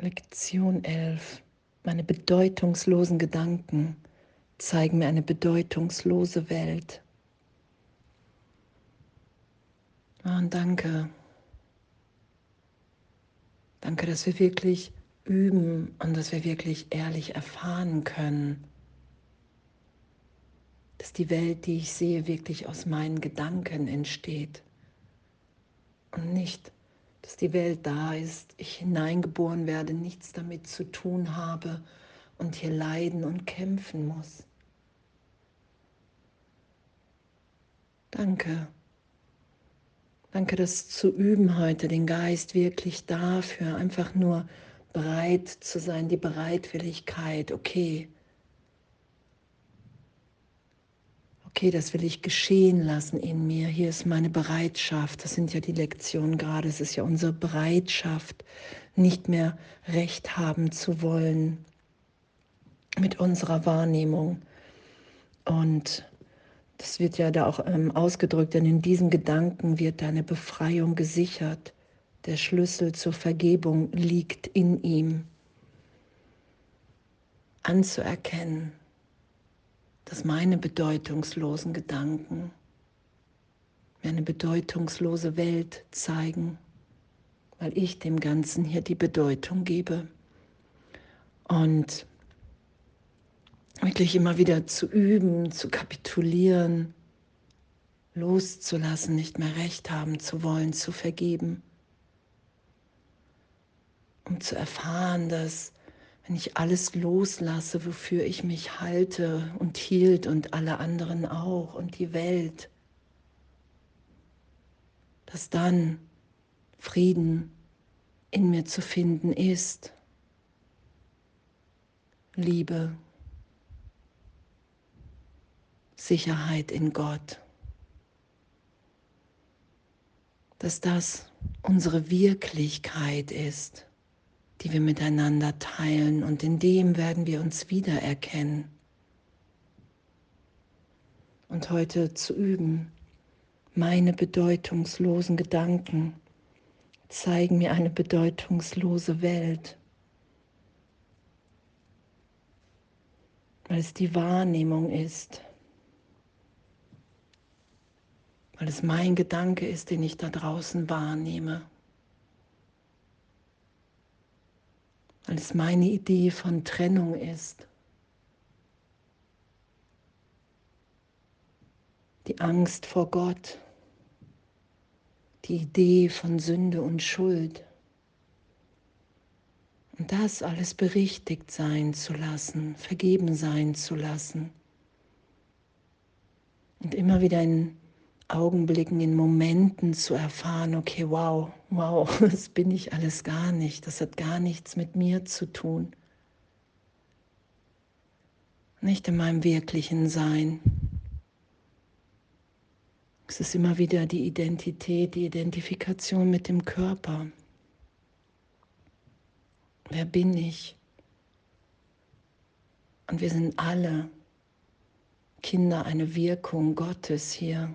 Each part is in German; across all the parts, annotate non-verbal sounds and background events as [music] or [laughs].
Lektion 11. Meine bedeutungslosen Gedanken zeigen mir eine bedeutungslose Welt. Oh, und danke. Danke, dass wir wirklich üben und dass wir wirklich ehrlich erfahren können, dass die Welt, die ich sehe, wirklich aus meinen Gedanken entsteht und nicht dass die Welt da ist, ich hineingeboren werde, nichts damit zu tun habe und hier leiden und kämpfen muss. Danke. Danke, das zu üben heute, den Geist wirklich dafür, einfach nur bereit zu sein, die Bereitwilligkeit, okay, okay, das will ich geschehen lassen in mir. Hier ist meine Bereitschaft. Das sind ja die Lektionen gerade. Es ist ja unsere Bereitschaft, nicht mehr recht haben zu wollen mit unserer Wahrnehmung. Und das wird ja da auch ähm, ausgedrückt, denn in diesem Gedanken wird deine Befreiung gesichert. Der Schlüssel zur Vergebung liegt in ihm. Anzuerkennen, dass meine bedeutungslosen Gedanken mir eine bedeutungslose Welt zeigen, weil ich dem Ganzen hier die Bedeutung gebe. Und wirklich immer wieder zu üben, zu kapitulieren, loszulassen, nicht mehr recht haben zu wollen, zu vergeben, um zu erfahren, dass wenn ich alles loslasse, wofür ich mich halte und hielt und alle anderen auch und die Welt, dass dann Frieden in mir zu finden ist, Liebe, Sicherheit in Gott, dass das unsere Wirklichkeit ist die wir miteinander teilen und in dem werden wir uns wiedererkennen. Und heute zu üben, meine bedeutungslosen Gedanken zeigen mir eine bedeutungslose Welt, weil es die Wahrnehmung ist, weil es mein Gedanke ist, den ich da draußen wahrnehme. Weil es meine Idee von Trennung ist. Die Angst vor Gott, die Idee von Sünde und Schuld. Und das alles berichtigt sein zu lassen, vergeben sein zu lassen. Und immer wieder in Augenblicken, in Momenten zu erfahren, okay, wow, wow, [laughs] das bin ich alles gar nicht, das hat gar nichts mit mir zu tun. Nicht in meinem wirklichen Sein. Es ist immer wieder die Identität, die Identifikation mit dem Körper. Wer bin ich? Und wir sind alle Kinder, eine Wirkung Gottes hier.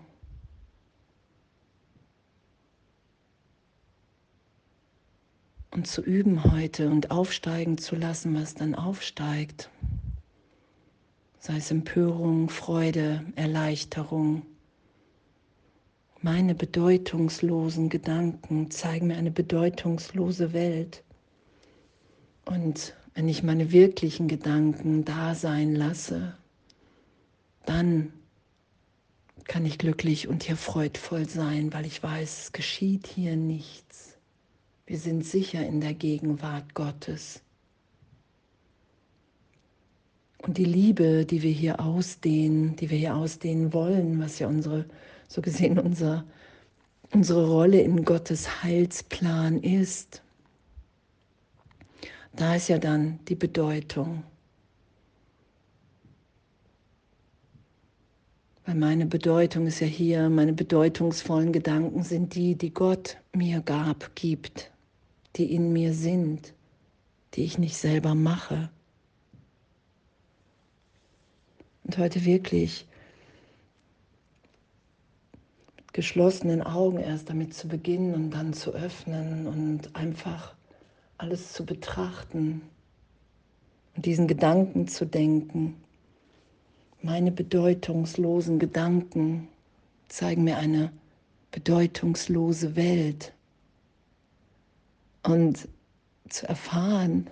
Und zu üben heute und aufsteigen zu lassen, was dann aufsteigt. Sei es Empörung, Freude, Erleichterung. Meine bedeutungslosen Gedanken zeigen mir eine bedeutungslose Welt. Und wenn ich meine wirklichen Gedanken da sein lasse, dann kann ich glücklich und hier freudvoll sein, weil ich weiß, es geschieht hier nichts. Wir sind sicher in der Gegenwart Gottes. Und die Liebe, die wir hier ausdehnen, die wir hier ausdehnen wollen, was ja unsere, so gesehen unser, unsere Rolle in Gottes Heilsplan ist, da ist ja dann die Bedeutung. Weil meine Bedeutung ist ja hier, meine bedeutungsvollen Gedanken sind die, die Gott mir gab, gibt die in mir sind, die ich nicht selber mache. Und heute wirklich mit geschlossenen Augen erst damit zu beginnen und dann zu öffnen und einfach alles zu betrachten und diesen Gedanken zu denken. Meine bedeutungslosen Gedanken zeigen mir eine bedeutungslose Welt. Und zu erfahren,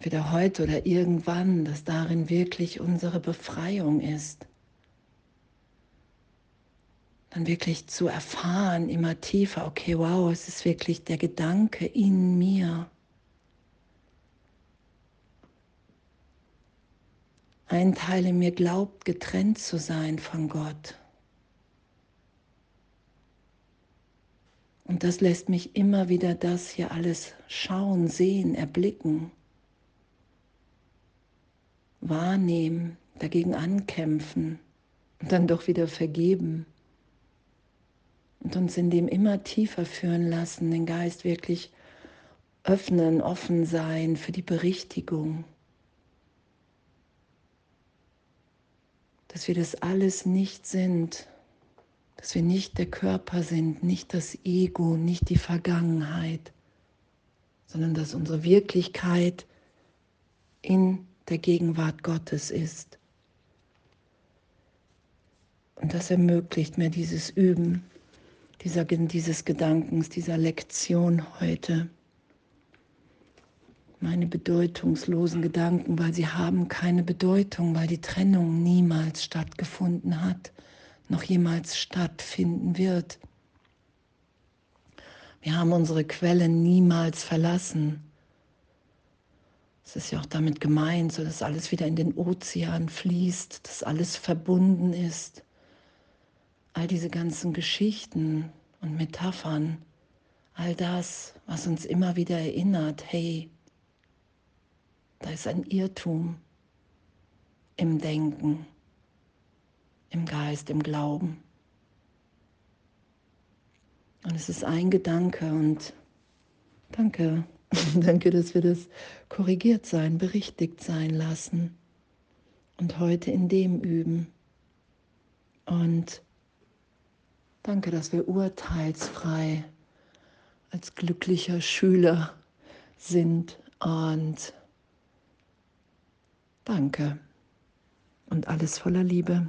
wieder heute oder irgendwann, dass darin wirklich unsere Befreiung ist. Dann wirklich zu erfahren, immer tiefer, okay, wow, es ist wirklich der Gedanke in mir. Ein Teil in mir glaubt, getrennt zu sein von Gott. Und das lässt mich immer wieder das hier alles schauen, sehen, erblicken, wahrnehmen, dagegen ankämpfen und dann doch wieder vergeben. Und uns in dem immer tiefer führen lassen, den Geist wirklich öffnen, offen sein für die Berichtigung. Dass wir das alles nicht sind, dass wir nicht der Körper sind, nicht das Ego, nicht die Vergangenheit, sondern dass unsere Wirklichkeit in der Gegenwart Gottes ist. Und das ermöglicht mir dieses Üben dieser, dieses Gedankens, dieser Lektion heute. Meine bedeutungslosen Gedanken, weil sie haben keine Bedeutung, weil die Trennung niemals stattgefunden hat noch jemals stattfinden wird. Wir haben unsere Quelle niemals verlassen. Es ist ja auch damit gemeint, so dass alles wieder in den Ozean fließt, dass alles verbunden ist. All diese ganzen Geschichten und Metaphern, all das, was uns immer wieder erinnert, hey, da ist ein Irrtum im Denken im Geist, im Glauben. Und es ist ein Gedanke und danke, [laughs] danke, dass wir das korrigiert sein, berichtigt sein lassen und heute in dem üben. Und danke, dass wir urteilsfrei als glücklicher Schüler sind und danke und alles voller Liebe.